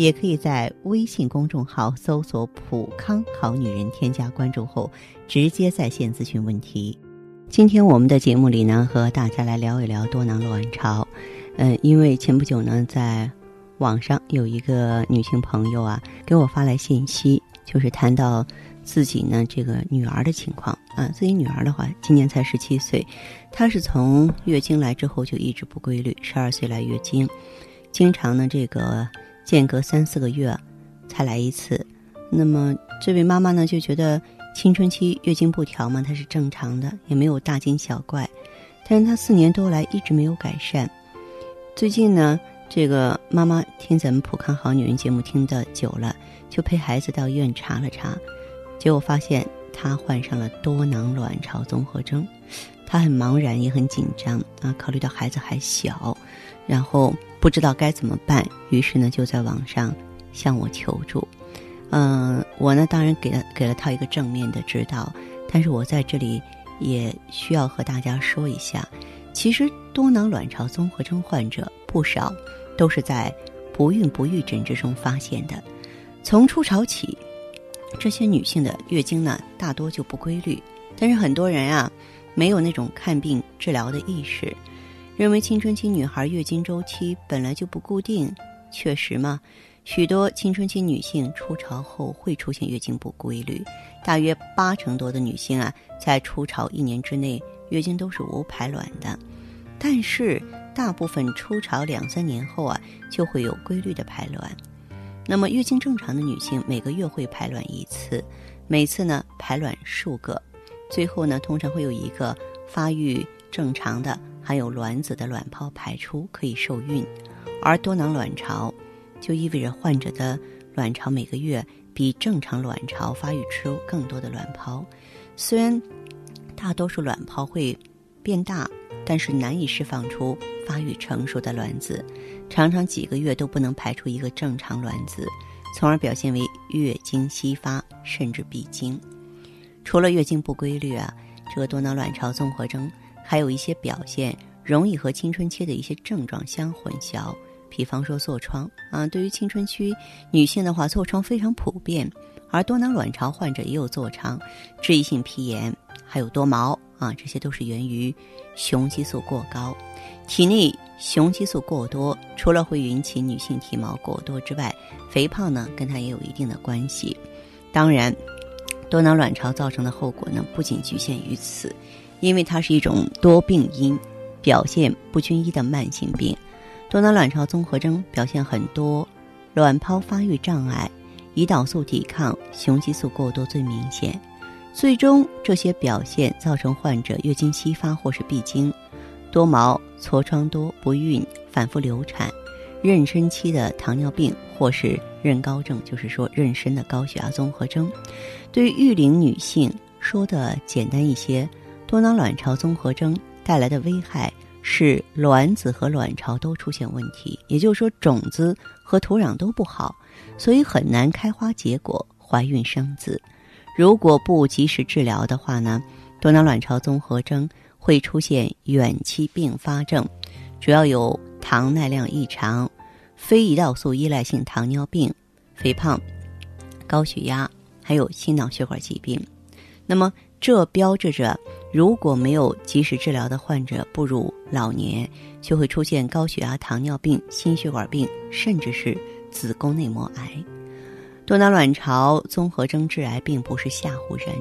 也可以在微信公众号搜索“普康好女人”，添加关注后直接在线咨询问题。今天我们的节目里呢，和大家来聊一聊多囊卵巢。嗯，因为前不久呢，在网上有一个女性朋友啊，给我发来信息。就是谈到自己呢，这个女儿的情况啊，自己女儿的话，今年才十七岁，她是从月经来之后就一直不规律，十二岁来月经，经常呢这个间隔三四个月才来一次。那么这位妈妈呢就觉得青春期月经不调嘛，她是正常的，也没有大惊小怪，但是她四年多来一直没有改善。最近呢，这个妈妈听咱们普康好女人节目听的久了。就陪孩子到医院查了查，结果发现她患上了多囊卵巢综合征，她很茫然也很紧张啊。考虑到孩子还小，然后不知道该怎么办，于是呢就在网上向我求助。嗯，我呢当然给了给了他一个正面的指导，但是我在这里也需要和大家说一下，其实多囊卵巢综合征患者不少都是在不孕不育诊治中发现的。从初潮起，这些女性的月经呢大多就不规律，但是很多人啊没有那种看病治疗的意识，认为青春期女孩月经周期本来就不固定。确实嘛，许多青春期女性初潮后会出现月经不规律，大约八成多的女性啊在初潮一年之内月经都是无排卵的，但是大部分初潮两三年后啊就会有规律的排卵。那么，月经正常的女性每个月会排卵一次，每次呢排卵数个，最后呢通常会有一个发育正常的含有卵子的卵泡排出，可以受孕。而多囊卵巢就意味着患者的卵巢每个月比正常卵巢发育出更多的卵泡，虽然大多数卵泡会变大，但是难以释放出发育成熟的卵子。常常几个月都不能排出一个正常卵子，从而表现为月经稀发甚至闭经。除了月经不规律啊，这个多囊卵巢综合征还有一些表现容易和青春期的一些症状相混淆。比方说痤疮啊，对于青春期女性的话，痤疮非常普遍，而多囊卵巢患者也有痤疮、脂溢性皮炎，还有多毛啊，这些都是源于雄激素过高。体内雄激素过多，除了会引起女性体毛过多之外，肥胖呢跟它也有一定的关系。当然，多囊卵巢造成的后果呢不仅局限于此，因为它是一种多病因、表现不均一的慢性病。多囊卵巢综合征表现很多，卵泡发育障碍、胰岛素抵抗、雄激素过多最明显。最终，这些表现造成患者月经稀发或是闭经。多毛、痤疮多、不孕、反复流产、妊娠期的糖尿病或是妊高症，就是说妊娠的高血压综合征。对于育龄女性，说的简单一些，多囊卵巢综合征带来的危害是卵子和卵巢都出现问题，也就是说种子和土壤都不好，所以很难开花结果、怀孕生子。如果不及时治疗的话呢，多囊卵巢综合征。会出现远期并发症，主要有糖耐量异常、非胰岛素依赖性糖尿病、肥胖、高血压，还有心脑血管疾病。那么，这标志着如果没有及时治疗的患者，步入老年就会出现高血压、糖尿病、心血管病，甚至是子宫内膜癌。多囊卵巢综合征致癌并不是吓唬人，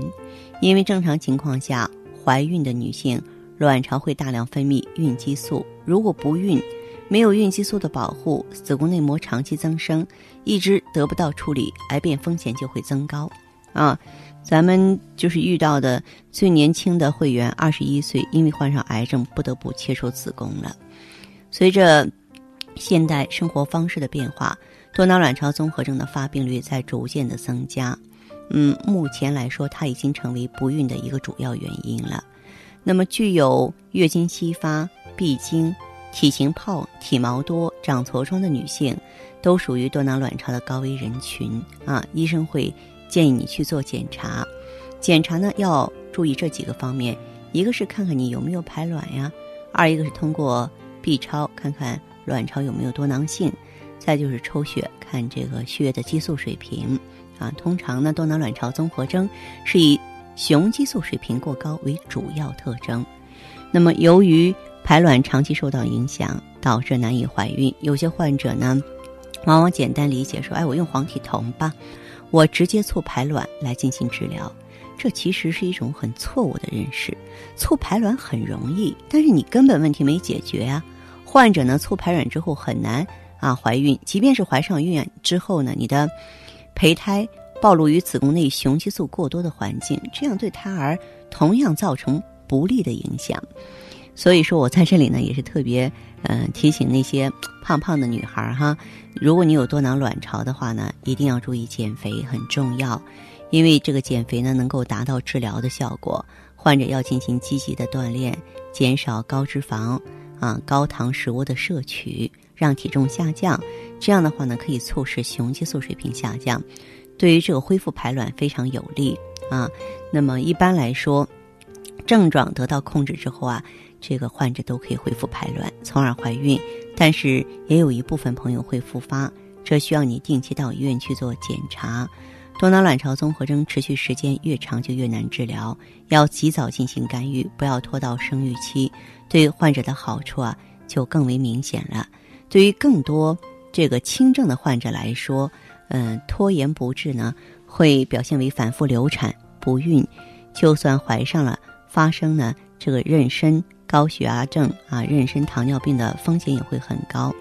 因为正常情况下。怀孕的女性，卵巢会大量分泌孕激素。如果不孕，没有孕激素的保护，子宫内膜长期增生，一直得不到处理，癌变风险就会增高。啊，咱们就是遇到的最年轻的会员，二十一岁，因为患上癌症，不得不切除子宫了。随着现代生活方式的变化，多囊卵巢综合症的发病率在逐渐的增加。嗯，目前来说，它已经成为不孕的一个主要原因了。那么，具有月经稀发、闭经、体型胖、体毛多、长痤疮的女性，都属于多囊卵巢的高危人群啊。医生会建议你去做检查，检查呢要注意这几个方面：一个是看看你有没有排卵呀；二一个是通过 B 超看看卵巢有没有多囊性；再就是抽血看这个血液的激素水平。啊，通常呢，多囊卵巢综合征是以雄激素水平过高为主要特征。那么，由于排卵长期受到影响，导致难以怀孕，有些患者呢，往往简单理解说：“哎，我用黄体酮吧，我直接促排卵来进行治疗。”这其实是一种很错误的认识。促排卵很容易，但是你根本问题没解决啊。患者呢，促排卵之后很难啊怀孕，即便是怀上孕之后呢，你的。胚胎暴露于子宫内雄激素过多的环境，这样对胎儿同样造成不利的影响。所以说我在这里呢，也是特别嗯提醒那些 胖胖的女孩哈，如果你有多囊卵巢的话呢，一定要注意减肥，很重要。因为这个减肥呢，能够达到治疗的效果。患者要进行积极的锻炼，减少高脂肪啊高糖食物的摄取。让体重下降，这样的话呢，可以促使雄激素水平下降，对于这个恢复排卵非常有利啊。那么一般来说，症状得到控制之后啊，这个患者都可以恢复排卵，从而怀孕。但是也有一部分朋友会复发，这需要你定期到医院去做检查。多囊卵巢综合征持续时间越长就越难治疗，要及早进行干预，不要拖到生育期，对患者的好处啊就更为明显了。对于更多这个轻症的患者来说，嗯，拖延不治呢，会表现为反复流产、不孕，就算怀上了，发生呢这个妊娠高血压症啊、妊娠糖尿病的风险也会很高。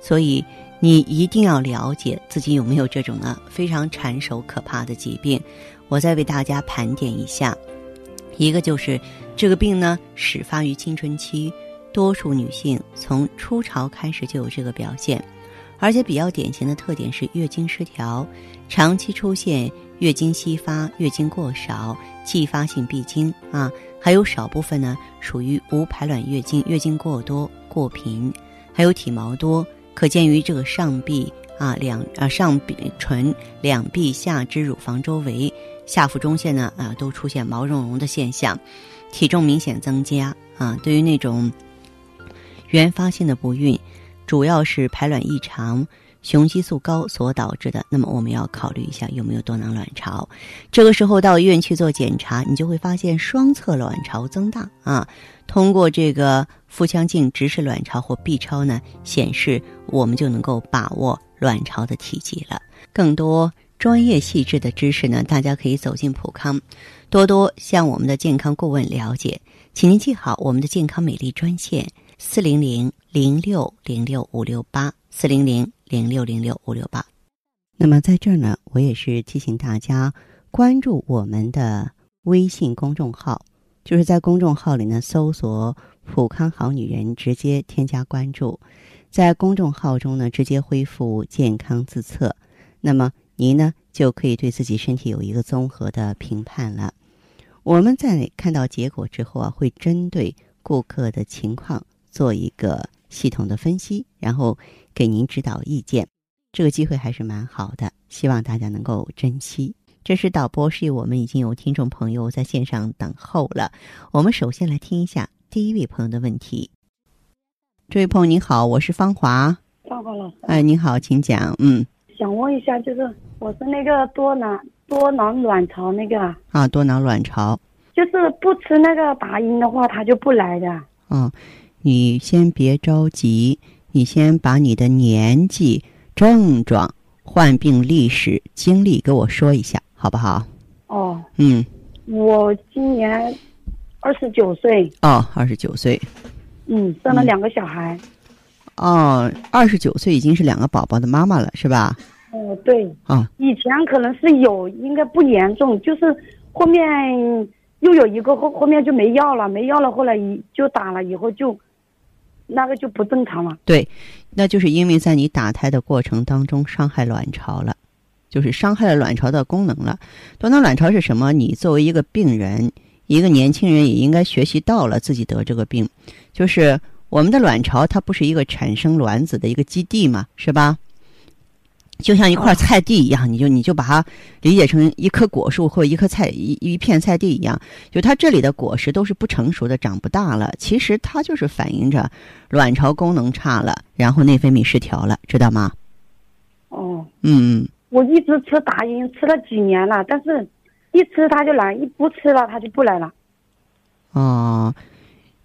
所以你一定要了解自己有没有这种呢非常缠手可怕的疾病。我再为大家盘点一下，一个就是这个病呢始发于青春期。多数女性从初潮开始就有这个表现，而且比较典型的特点是月经失调，长期出现月经稀发、月经过少、继发性闭经啊，还有少部分呢属于无排卵月经，月经过多、过频，还有体毛多，可见于这个上臂啊两啊上臂唇两臂下肢乳房周围、下腹中线呢啊都出现毛茸茸的现象，体重明显增加啊，对于那种。原发性的不孕，主要是排卵异常、雄激素高所导致的。那么我们要考虑一下有没有多囊卵巢。这个时候到医院去做检查，你就会发现双侧卵巢增大啊。通过这个腹腔镜直视卵巢或 B 超呢，显示我们就能够把握卵巢的体积了。更多专业细致的知识呢，大家可以走进普康，多多向我们的健康顾问了解。请您记好我们的健康美丽专线。四零零零六零六五六八，四零零零六零六五六八。那么在这儿呢，我也是提醒大家关注我们的微信公众号，就是在公众号里呢搜索“普康好女人”，直接添加关注，在公众号中呢直接恢复健康自测，那么您呢就可以对自己身体有一个综合的评判了。我们在看到结果之后啊，会针对顾客的情况。做一个系统的分析，然后给您指导意见，这个机会还是蛮好的，希望大家能够珍惜。这是导播示意我们已经有听众朋友在线上等候了，我们首先来听一下第一位朋友的问题。这位朋友您好，我是芳华。芳华老师。哎，您好，请讲。嗯。想问一下，就是我是那个多囊多囊卵巢那个啊，多囊卵巢，就是不吃那个达英的话，它就不来的。嗯。你先别着急，你先把你的年纪、症状、患病历史、经历给我说一下，好不好？哦。嗯。我今年二十九岁。哦，二十九岁。嗯，生了两个小孩。哦，二十九岁已经是两个宝宝的妈妈了，是吧？哦，对。啊。以前可能是有，应该不严重，就是后面又有一个后后面就没要了，没要了，后来一就打了以后就。那个就不正常了。对，那就是因为在你打胎的过程当中伤害卵巢了，就是伤害了卵巢的功能了。多囊卵巢是什么？你作为一个病人，一个年轻人也应该学习到了自己得这个病，就是我们的卵巢它不是一个产生卵子的一个基地嘛，是吧？就像一块菜地一样，你就你就把它理解成一棵果树或一棵菜一一片菜地一样，就它这里的果实都是不成熟的，长不大了。其实它就是反映着卵巢功能差了，然后内分泌失调了，知道吗？哦，嗯，我一直吃达英，吃了几年了，但是一吃它就来，一不吃了它就不来了。哦，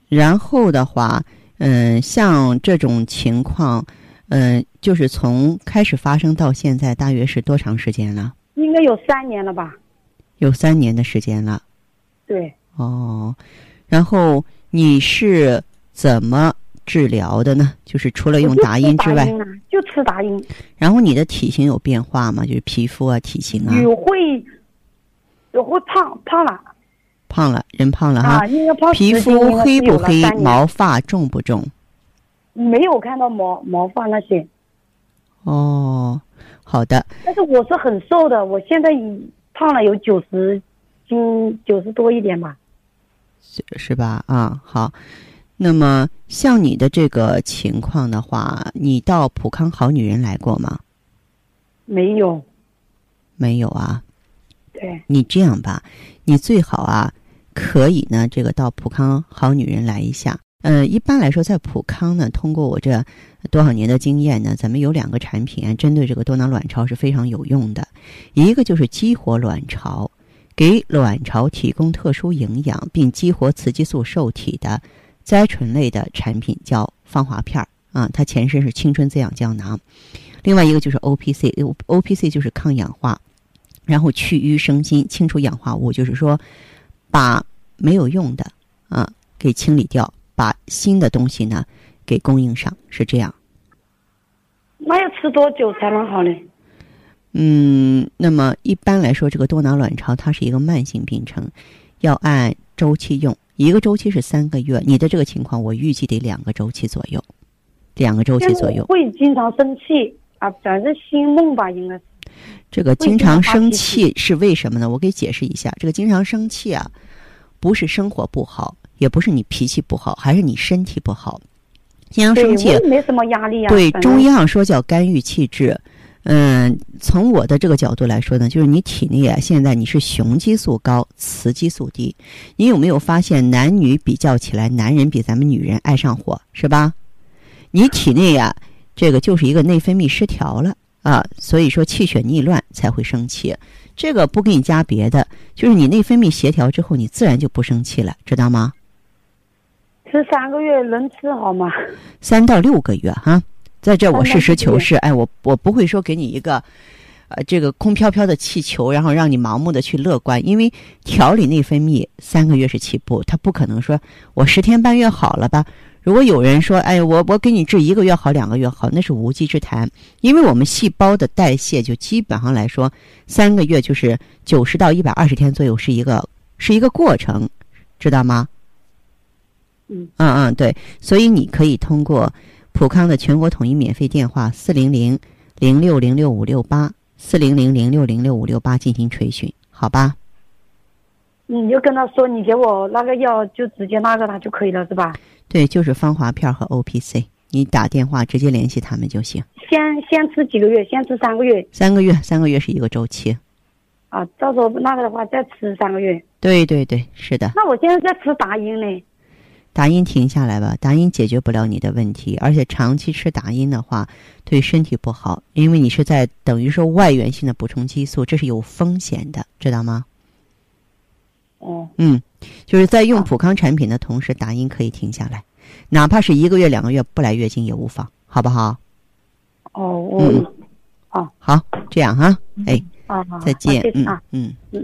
然后的话，嗯，像这种情况。嗯，就是从开始发生到现在，大约是多长时间了？应该有三年了吧。有三年的时间了。对。哦，然后你是怎么治疗的呢？就是除了用达因之外，就吃达因。然后你的体型有变化吗？就是皮肤啊、体型啊。有会，有会胖胖了。胖了，人胖了哈。皮肤黑不黑？毛发重不重？没有看到毛毛发那些，哦，好的。但是我是很瘦的，我现在已胖了有九十斤，九十多一点吧。是是吧？啊，好。那么像你的这个情况的话，你到普康好女人来过吗？没有。没有啊。对。你这样吧，你最好啊，可以呢，这个到普康好女人来一下。呃，一般来说，在普康呢，通过我这多少年的经验呢，咱们有两个产品针对这个多囊卵巢是非常有用的。一个就是激活卵巢，给卵巢提供特殊营养并激活雌激素受体的甾醇类的产品，叫芳华片儿啊，它前身是青春滋养胶囊。另外一个就是 O P C，O P C 就是抗氧化，然后去瘀生新，清除氧化物，就是说把没有用的啊给清理掉。把新的东西呢给供应上，是这样。那要吃多久才能好呢？嗯，那么一般来说，这个多囊卵巢它是一个慢性病程，要按周期用，一个周期是三个月。你的这个情况，我预计得两个周期左右，两个周期左右。会经常生气啊，反正心梦吧，应该是。这个经常生气是为什么呢？我给解释一下，这个经常生气啊，不是生活不好。也不是你脾气不好，还是你身体不好。经常生气，没什么压力啊。对，中医上说叫肝郁气滞。嗯，从我的这个角度来说呢，就是你体内啊，现在你是雄激素高，雌激素低。你有没有发现，男女比较起来，男人比咱们女人爱上火，是吧？你体内呀，这个就是一个内分泌失调了啊，所以说气血逆乱才会生气。这个不给你加别的，就是你内分泌协调之后，你自然就不生气了，知道吗？吃三个月能吃好吗？三到六个月哈，在这我实事求是，哎，我我不会说给你一个，呃，这个空飘飘的气球，然后让你盲目的去乐观，因为调理内分泌三个月是起步，他不可能说我十天半月好了吧？如果有人说，哎，我我给你治一个月好，两个月好，那是无稽之谈，因为我们细胞的代谢就基本上来说，三个月就是九十到一百二十天左右是一个是一个过程，知道吗？嗯嗯嗯，对，所以你可以通过普康的全国统一免费电话四零零零六零六五六八四零零零六零六五六八进行垂询，好吧？你就跟他说，你给我那个药，就直接那个他就可以了，是吧？对，就是芳华片和 O P C，你打电话直接联系他们就行。先先吃几个月，先吃三个月。三个月，三个月是一个周期。啊，到时候那个的话再吃三个月。对对对，是的。那我现在在吃达英呢。达音停下来吧，达音解决不了你的问题，而且长期吃达音的话，对身体不好，因为你是在等于说外源性的补充激素，这是有风险的，知道吗？哦，嗯，就是在用普康产品的同时，达音可以停下来，哪怕是一个月、两个月不来月经也无妨，好不好？哦，嗯，好，好，这样哈，哎，啊，再见，嗯嗯。嗯。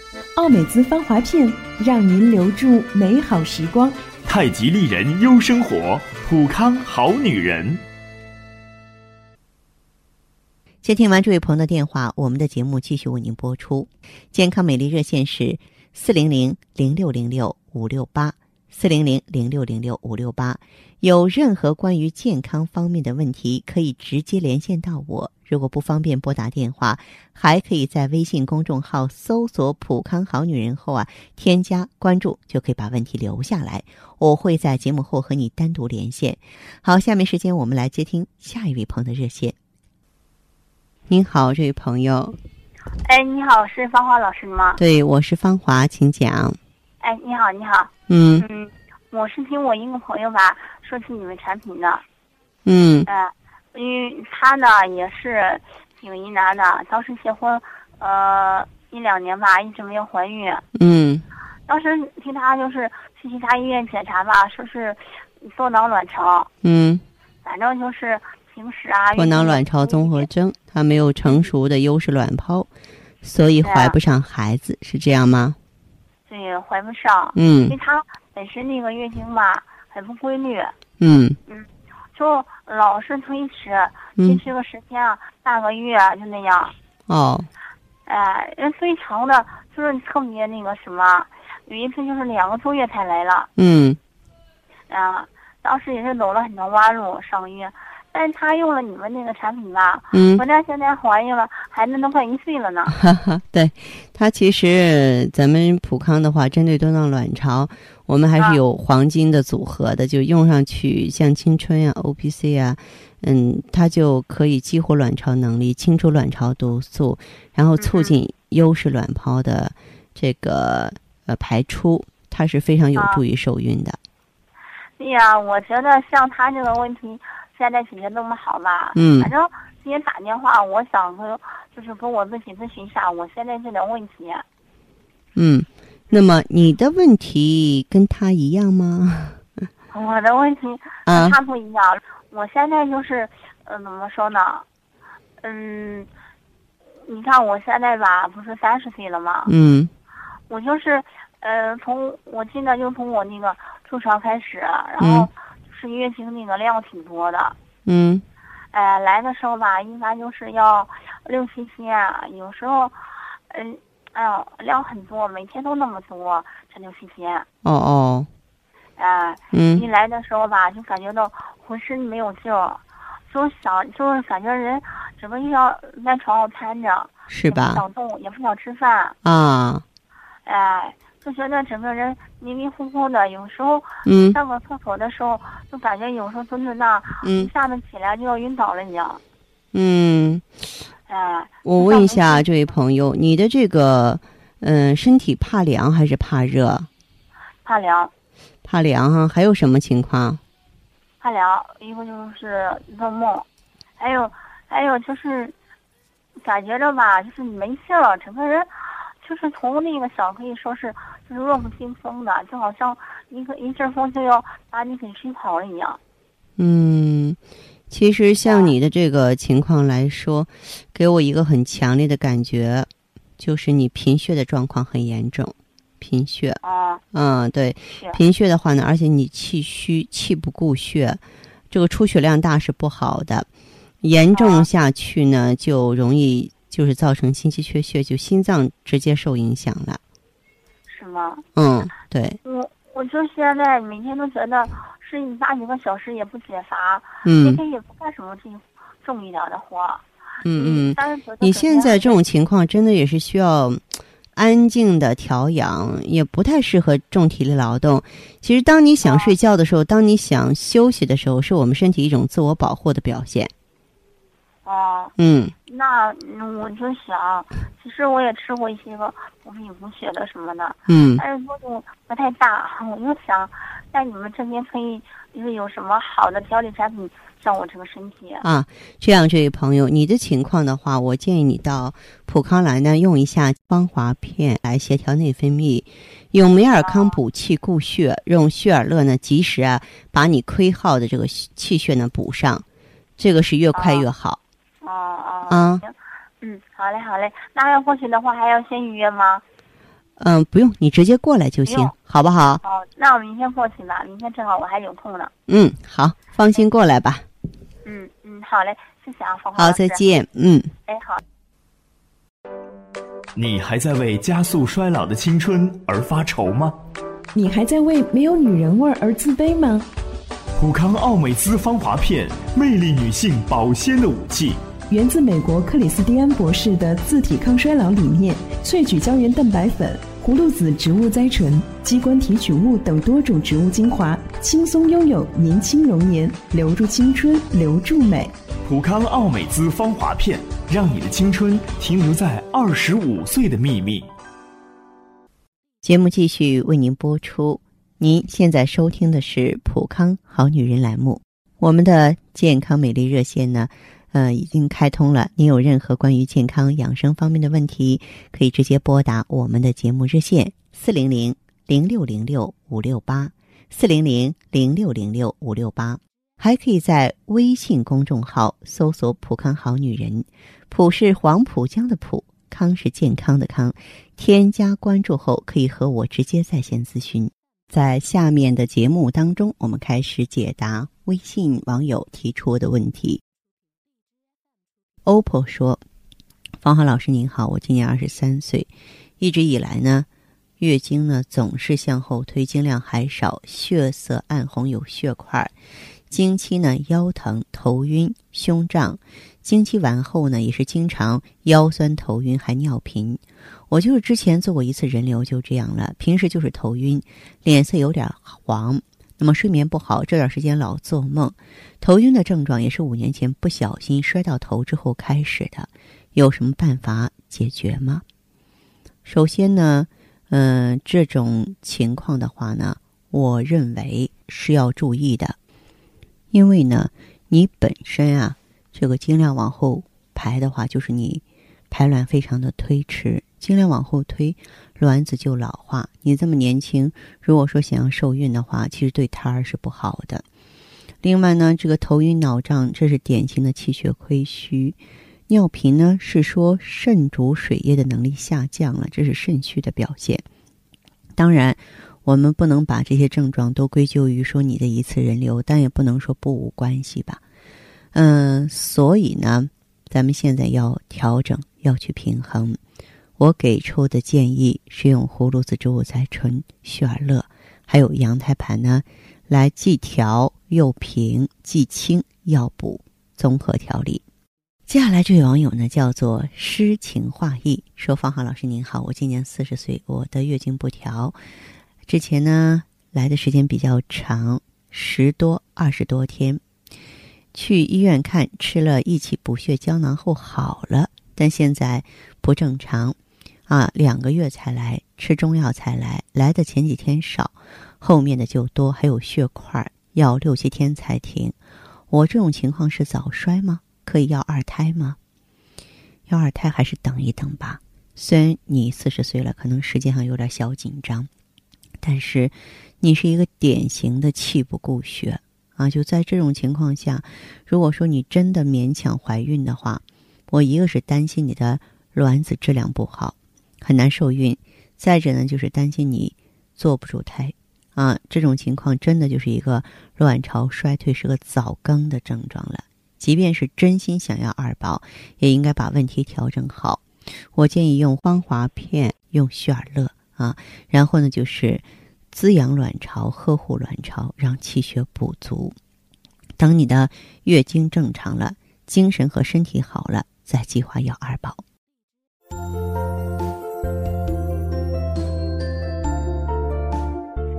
奥美姿芳华片，让您留住美好时光。太极丽人优生活，普康好女人。接听完这位朋友的电话，我们的节目继续为您播出。健康美丽热线是四零零零六零六五六八四零零零六零六五六八。有任何关于健康方面的问题，可以直接连线到我。如果不方便拨打电话，还可以在微信公众号搜索“普康好女人”后啊，添加关注，就可以把问题留下来。我会在节目后和你单独连线。好，下面时间我们来接听下一位朋友的热线。您好，这位朋友。哎，你好，是芳华老师吗？对，我是芳华，请讲。哎，你好，你好。嗯。嗯，我是听我一个朋友吧说起你们产品的。嗯。呃，因为他呢也是挺疑难的，当时结婚呃一两年吧，一直没有怀孕。嗯。当时听他就是去其他医院检查吧，说是多囊卵巢。嗯。反正就是平时啊。多囊卵巢综合征，他没有成熟的优势卵泡，所以怀不上孩子，是这样吗？对，怀不上。嗯。因为他本身那个月经吧很不规律。嗯。嗯。就老是推迟，推迟个十天啊，半个月啊就那样。哦。哎，人非常的就是特别那个什么，有一次就是两个多月才来了。嗯。啊，当时也是走了很多弯路上个月，但是他用了你们那个产品吧，嗯，我家现在怀孕了，孩子都快一岁了呢。哈哈，对，他其实咱们普康的话，针对多囊卵巢，我们还是有黄金的组合的，就用上去像青春呀、O P C 啊，嗯，它就可以激活卵巢能力，清除卵巢毒素，然后促进优势卵泡的这个呃排出，它是非常有助于受孕的。对呀，我觉得像他这个问题，现在解决那么好嘛？嗯。反正今天打电话，我想说就是跟我自己咨询一下我现在这点问题。嗯，那么你的问题跟他一样吗？我的问题跟他不一样。我现在就是，呃，怎么说呢？嗯，你看我现在吧，不是三十岁了吗？嗯。我就是，呃，从我记得就从我那个初潮开始，然后是月经那个量挺多的。嗯。哎，来的时候吧，一般就是要六七天，有时候，嗯，哎呦，量很多，每天都那么多，才六七天。哦哦。哎。嗯。一来的时候吧，就感觉到浑身没有劲儿，就想就是感觉人整个就要在床上瘫着。是吧？不想动，也不想吃饭。啊。哎，就觉得整个人迷迷糊糊的，有时候嗯上个厕所的时候，就感觉有时候蹲在那，嗯一下子起来就要晕倒了一样。嗯，哎，我问一下这位朋友，你的这个嗯身体怕凉还是怕热？怕凉。怕凉哈，还有什么情况？怕凉，一个就是做梦，还有还有就是感觉着吧，就是没劲了，整个人。就是从那个小可以说是就是弱不禁风的，就好像一个一阵风就要把你给吹跑了一样。嗯，其实像你的这个情况来说，给我一个很强烈的感觉，就是你贫血的状况很严重，贫血。啊。嗯，对，贫血的话呢，而且你气虚，气不固血，这个出血量大是不好的，严重下去呢就容易。就是造成心肌缺血，就心脏直接受影响了，是吗？嗯，对。我我就现在每天都觉得睡八一个小时也不解乏，嗯，每天也不干什么重重一点的活。嗯嗯，你现在这种情况真的也是需要安静的调养，也不太适合重体力劳动。其实，当你想睡觉的时候，当你想休息的时候，是我们身体一种自我保护的表现。哦，嗯，那我就想，其实我也吃过一些个补脾补血的什么的，嗯，但是作用不太大。我就想，在你们这边可以就是有什么好的调理产品，像我这个身体啊。这样，这位朋友，你的情况的话，我建议你到普康来呢，用一下芳华片来协调内分泌，用美尔康补气固血，用血尔乐呢及时啊把你亏耗的这个气血呢补上，这个是越快越好。哦哦，啊，行，嗯，好嘞，好嘞。那要过去的话，还要先预约吗？嗯，不用，你直接过来就行，好不好？好，那我明天过去吧。明天正好我还有空呢。嗯，好，放心过来吧。嗯嗯，好嘞，谢谢啊，芳芳好，再。见。嗯。哎，好。你还在为加速衰老的青春而发愁吗？你还在为没有女人味而自卑吗？普康奥美姿芳华片，魅力女性保鲜的武器。源自美国克里斯蒂安博士的自体抗衰老理念，萃取胶原蛋白粉、葫芦籽植物甾醇、鸡冠提取物等多种植物精华，轻松拥有年轻容颜，留住青春，留住美。普康奥美姿芳华片，让你的青春停留在二十五岁的秘密。节目继续为您播出。您现在收听的是普康好女人栏目，我们的健康美丽热线呢，呃，已经开通了。您有任何关于健康养生方面的问题，可以直接拨打我们的节目热线四零零零六零六五六八四零零零六零六五六八，还可以在微信公众号搜索“普康好女人”，普是黄浦江的浦，康是健康的康。添加关注后，可以和我直接在线咨询。在下面的节目当中，我们开始解答微信网友提出的问题。OPPO 说：“方华老师您好，我今年二十三岁，一直以来呢，月经呢总是向后推，经量还少，血色暗红，有血块。经期呢腰疼、头晕、胸胀，经期完后呢也是经常腰酸头晕，还尿频。我就是之前做过一次人流，就这样了。平时就是头晕，脸色有点黄，那么睡眠不好，这段时间老做梦。头晕的症状也是五年前不小心摔到头之后开始的，有什么办法解决吗？首先呢，嗯、这种情况的话呢，我认为是要注意的，因为呢，你本身啊，这个经量往后排的话，就是你排卵非常的推迟，经量往后推，卵子就老化。你这么年轻，如果说想要受孕的话，其实对胎儿是不好的。另外呢，这个头晕脑胀，这是典型的气血亏虚；尿频呢，是说肾主水液的能力下降了，这是肾虚的表现。当然，我们不能把这些症状都归咎于说你的一次人流，但也不能说不无关系吧。嗯，所以呢，咱们现在要调整，要去平衡。我给出的建议是用葫芦籽植物甾醇、血尔乐，还有羊胎盘呢，来既调又平，既清要补，综合调理。接下来这位网友呢，叫做诗情画意，说：“方浩老师您好，我今年四十岁，我的月经不调，之前呢来的时间比较长，十多二十多天，去医院看，吃了益气补血胶囊后好了，但现在不正常，啊，两个月才来，吃中药才来，来的前几天少，后面的就多，还有血块，要六七天才停。我这种情况是早衰吗？可以要二胎吗？要二胎还是等一等吧。虽然你四十岁了，可能时间上有点小紧张，但是你是一个典型的气不固血啊！就在这种情况下，如果说你真的勉强怀孕的话，我一个是担心你的卵子质量不好，很难受孕；再者呢，就是担心你坐不住胎啊。这种情况真的就是一个卵巢衰退，是个早更的症状了。即便是真心想要二宝，也应该把问题调整好。我建议用芳华片，用血尔乐啊，然后呢就是滋养卵巢、呵护卵巢，让气血补足。等你的月经正常了，精神和身体好了，再计划要二宝。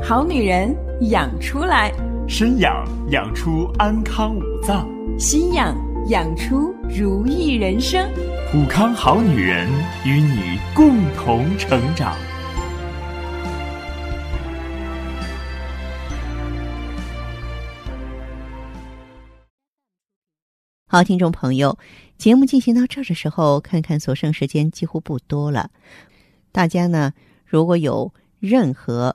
好女人养出来，身养养出安康五脏，心养养出如意人生。普康好女人与你共同成长。好，听众朋友，节目进行到这儿的时候，看看所剩时间几乎不多了。大家呢，如果有任何